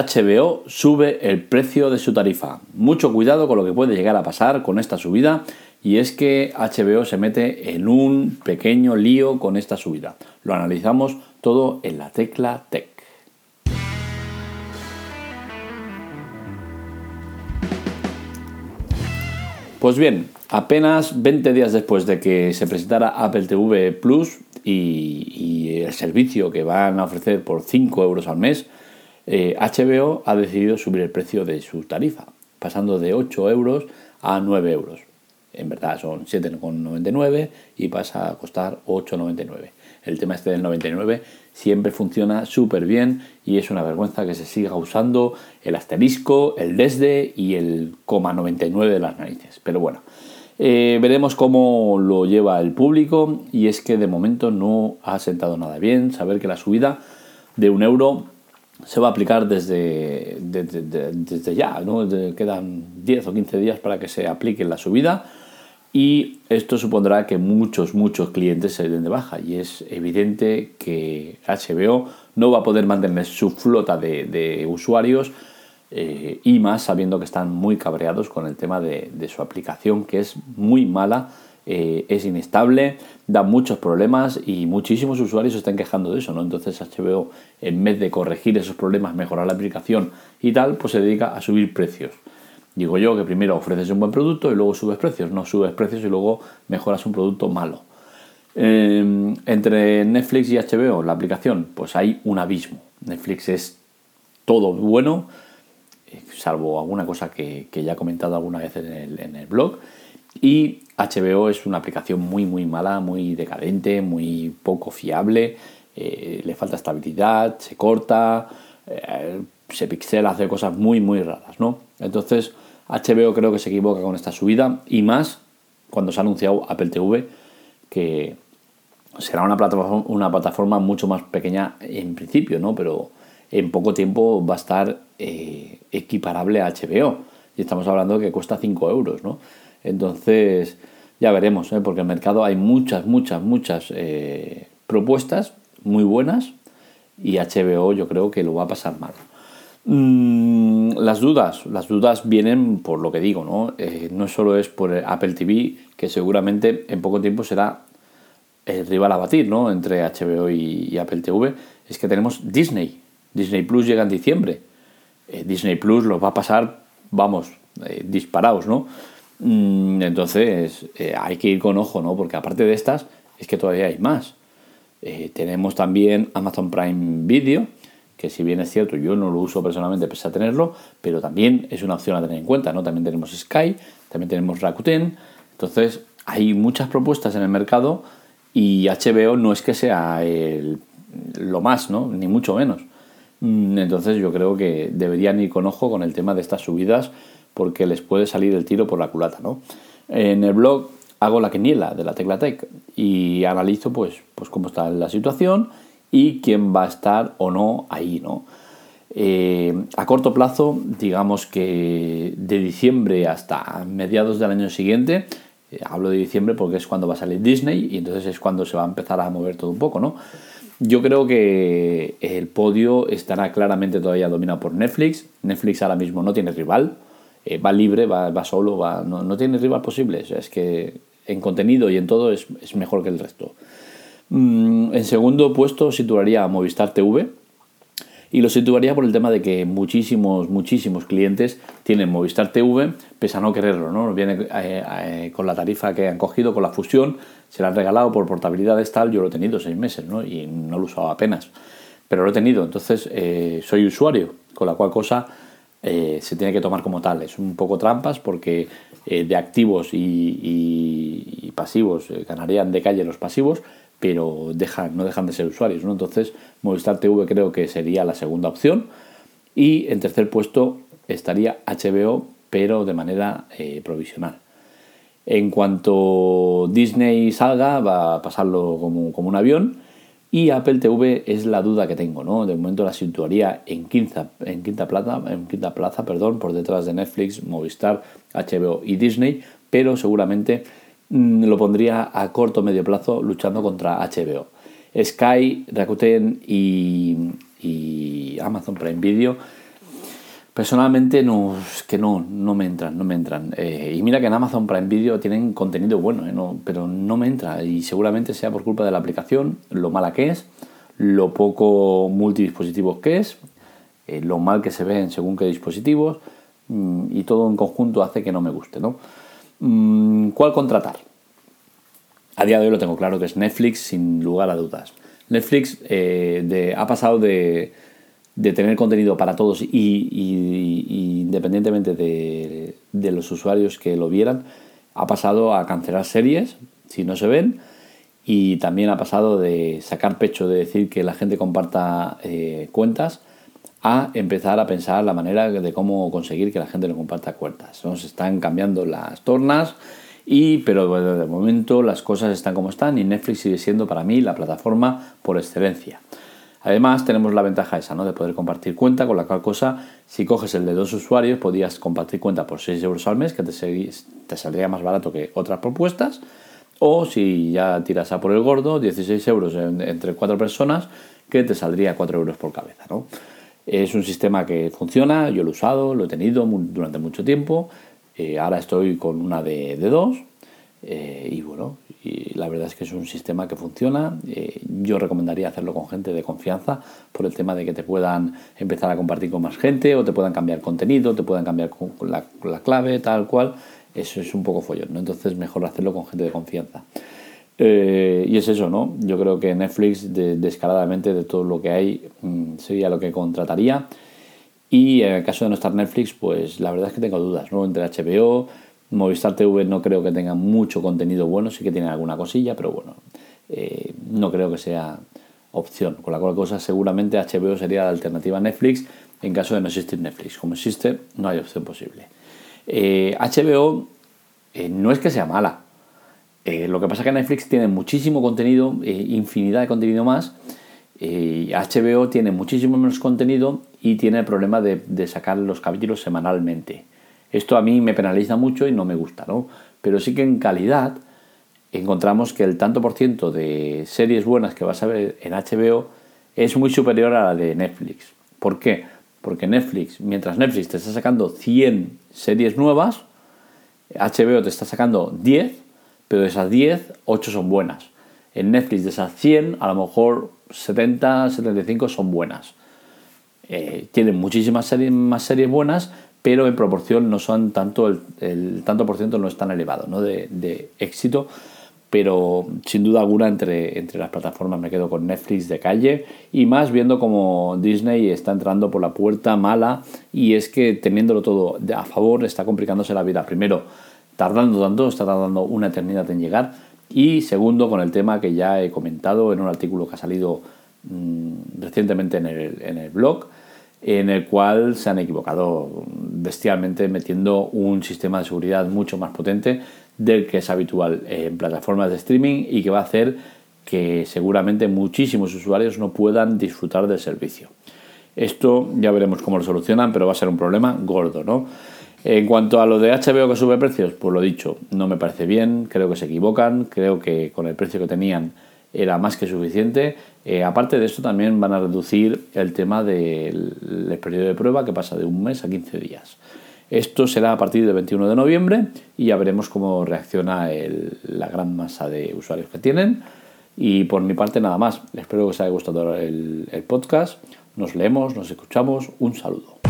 HBO sube el precio de su tarifa. Mucho cuidado con lo que puede llegar a pasar con esta subida y es que HBO se mete en un pequeño lío con esta subida. Lo analizamos todo en la tecla Tech. Pues bien, apenas 20 días después de que se presentara Apple TV Plus y, el servicio que van a ofrecer por 5 euros al mes, HBO eh, ha decidido subir el precio de su tarifa, pasando de 8 euros a 9 euros. En verdad son 7,99 y pasa a costar 8,99. El tema este del 99 siempre funciona súper bien y es una vergüenza que se siga usando el asterisco, el desde y el coma 99 de las narices. Pero bueno, eh, veremos cómo lo lleva el público y es que de momento no ha sentado nada bien saber que la subida de un euro se va a aplicar desde, desde, ya, ¿no? quedan 10 o 15 días para que se aplique la subida y esto supondrá que muchos, muchos clientes se den de baja y es evidente que HBO no va a poder mantener su flota de, usuarios eh, y más sabiendo que están muy cabreados con el tema de, su aplicación que es muy mala, eh, es inestable, da muchos problemas y muchísimos usuarios se están quejando de eso, ¿no? Entonces HBO en vez de corregir esos problemas, mejorar la aplicación y tal, pues se dedica a subir precios. Digo yo que primero ofreces un buen producto y luego subes precios, no subes precios y luego mejoras un producto malo. Em, entre Netflix y HBO, la aplicación, pues hay un abismo. Netflix es todo bueno, eh, salvo alguna cosa que, ya he comentado alguna vez en el, blog. Y HBO es una aplicación muy, muy mala, muy decadente, muy poco fiable. Eh, le falta estabilidad, se corta, eh, se pixela, hace cosas muy, muy raras, ¿no? Entonces, HBO creo que se equivoca con esta subida y más cuando se ha anunciado Apple TV que será una plataforma, una plataforma mucho más pequeña en principio, ¿no? Pero en poco tiempo va a estar eh, equiparable a HBO. Y estamos hablando que cuesta 5 euros, ¿no? Entonces, ya veremos, ¿eh? porque en el mercado hay muchas, muchas, muchas eh, propuestas muy buenas y HBO yo creo que lo va a pasar mal. Mm, las dudas, las dudas vienen por lo que digo, ¿no? Eh, no solo es por Apple TV, que seguramente en poco tiempo será el rival a batir, ¿no? Entre HBO y, Apple TV, es que tenemos Disney. Disney Plus llega en diciembre. Eh, Disney Plus los va a pasar, vamos, disparados, ¿no? Mm, entonces hay que ir con ojo, ¿no? Porque aparte de estas, es que todavía hay más. tenemos también Amazon Prime Video, que si bien es cierto, yo no lo uso personalmente pese a tenerlo, pero también es una opción a tener en cuenta, ¿no? También tenemos Sky, también tenemos Rakuten, entonces hay muchas propuestas en el mercado y HBO no es que sea lo más, ¿no? Ni mucho menos. Mm, entonces yo creo que deberían ir con ojo con el tema de estas subidas porque les puede salir el tiro por la culata, ¿no? En el blog hago la quiniela de la Tecla Tech y analizo pues, pues cómo está la situación y quién va a estar o no ahí, ¿no? Eh, a corto plazo, digamos que de diciembre hasta mediados del año siguiente, eh, hablo de diciembre porque es cuando va a salir Disney y entonces es cuando se va a empezar a mover todo un poco, ¿no? Yo creo que el podio estará claramente todavía dominado por Netflix. Netflix ahora mismo no tiene rival, eh, va libre, va, solo, va, no, tiene rival posible. es que en contenido y en todo es, es mejor que el resto. Mm, en segundo puesto situaría a Movistar TV y lo situaría por el tema de que muchísimos, muchísimos clientes tienen Movistar TV, pese a no quererlo, ¿no? Viene eh, eh, con la tarifa que han cogido, con la fusión, se la han regalado por portabilidad tal, yo lo he tenido seis meses, ¿no? Y no lo usaba apenas, pero lo he tenido, entonces soy usuario, con la cual cosa se tiene que tomar como tal. Es un poco trampas porque de activos y pasivos ganarían de calle los pasivos, pero dejan, no dejan de ser usuarios. ¿no? Entonces, Movistar TV creo que sería la segunda opción. Y en tercer puesto estaría HBO, pero de manera eh, provisional. En cuanto Disney salga, va a pasarlo como, como, un avión. Y Apple TV es la duda que tengo, ¿no? De momento la situaría en quinta, en quinta plaza, en quinta plaza, perdón, por detrás de Netflix, Movistar, HBO y Disney, pero seguramente Mm, lo pondría a corto o medio plazo luchando contra HBO. Sky, Rakuten y, Amazon Prime Video Personalmente no, es que no, no me entran, no me entran. Eh, y mira que en Amazon Prime Video tienen contenido bueno, eh, pero no me entra. Y seguramente sea por culpa de la aplicación, lo mala que es, lo poco multidispositivos que es, eh, lo mal que se ve en según qué dispositivos, mm, y todo en conjunto hace que no me guste. ¿no? Mm, ¿Cuál contratar? A día de hoy lo tengo claro que es Netflix, sin lugar a dudas. Netflix ha pasado de de tener contenido para todos y, independientemente de, los usuarios que lo vieran, ha pasado a cancelar series si no se ven y también ha pasado de sacar pecho de decir que la gente comparta eh, cuentas a empezar a pensar la manera de cómo conseguir que la gente no comparta cuentas. Se están cambiando las tornas y pero de momento las cosas están como están y Netflix sigue siendo para mí la plataforma por excelencia. Además, tenemos la ventaja esa, ¿no? De poder compartir cuenta, con la cual cosa, si coges el de dos usuarios, podías compartir cuenta por 6 euros al mes, que te, saldría más barato que otras propuestas. O si ya tiras a por el gordo, 16 euros entre cuatro personas, que te saldría 4 euros por cabeza, ¿no? Es un sistema que funciona, yo lo he usado, lo he tenido durante mucho tiempo. Eh, ahora estoy con una de, de dos. Eh, y bueno, y la verdad es que es un sistema que funciona. Eh, yo recomendaría hacerlo con gente de confianza por el tema de que te puedan empezar a compartir con más gente o te puedan cambiar contenido, te puedan cambiar la, la clave, tal cual. Eso es un poco follón, ¿no? Entonces mejor hacerlo con gente de confianza. Eh, y es eso, ¿no? Yo creo que Netflix descaradamente de todo lo que hay mm, sería lo que contrataría. Y en el caso de no estar Netflix, pues la verdad es que tengo dudas, ¿no? Entre HBO, Movistar TV no creo que tenga mucho contenido bueno, sí que tiene alguna cosilla, pero bueno, eh, no creo que sea opción. Con la cual cosa, seguramente HBO sería la alternativa a Netflix en caso de no existir Netflix. Como existe, no hay opción posible. HBO eh, eh, no es que sea mala. lo que pasa es que Netflix tiene muchísimo contenido, infinidad de contenido más. HBO tiene muchísimo menos contenido y tiene el problema de, de sacar los capítulos semanalmente. Esto a mí me penaliza mucho y no me gusta, ¿no? Pero sí que en calidad encontramos que el tanto por ciento de series buenas que vas a ver en HBO es muy superior a la de Netflix. ¿Por qué? Porque Netflix, mientras Netflix te está sacando 100 series nuevas, HBO te está sacando 10, pero de esas 10, 8 son buenas. En Netflix de esas 100, a lo mejor 70, 75 son buenas. Eh, tienen muchísimas series, más series buenas, pero en proporción no son tanto, el, tanto por ciento no es tan elevado ¿no? de, éxito, pero sin duda alguna entre, entre las plataformas me quedo con Netflix de calle y más viendo como Disney está entrando por la puerta mala y es que teniéndolo todo a favor está complicándose la vida. Primero, tardando tanto, está tardando una eternidad en llegar y segundo, con el tema que ya he comentado en un artículo que ha salido mm, recientemente en el, en el blog, en el cual se han equivocado bestialmente metiendo un sistema de seguridad mucho más potente del que es habitual en plataformas de streaming y que va a hacer que seguramente muchísimos usuarios no puedan disfrutar del servicio. Esto ya veremos cómo lo solucionan, pero va a ser un problema gordo, ¿no? En cuanto a lo de HBO que sube precios, pues lo dicho, no me parece bien, creo que se equivocan, creo que con el precio que tenían era más que suficiente. Eh, aparte de esto, también van a reducir el tema del periodo de prueba que pasa de un mes a 15 días. Esto será a partir del 21 de noviembre y ya veremos cómo reacciona la gran masa de usuarios que tienen. Y por mi parte nada más. Espero que os haya gustado el podcast. Nos leemos, nos escuchamos. Un saludo.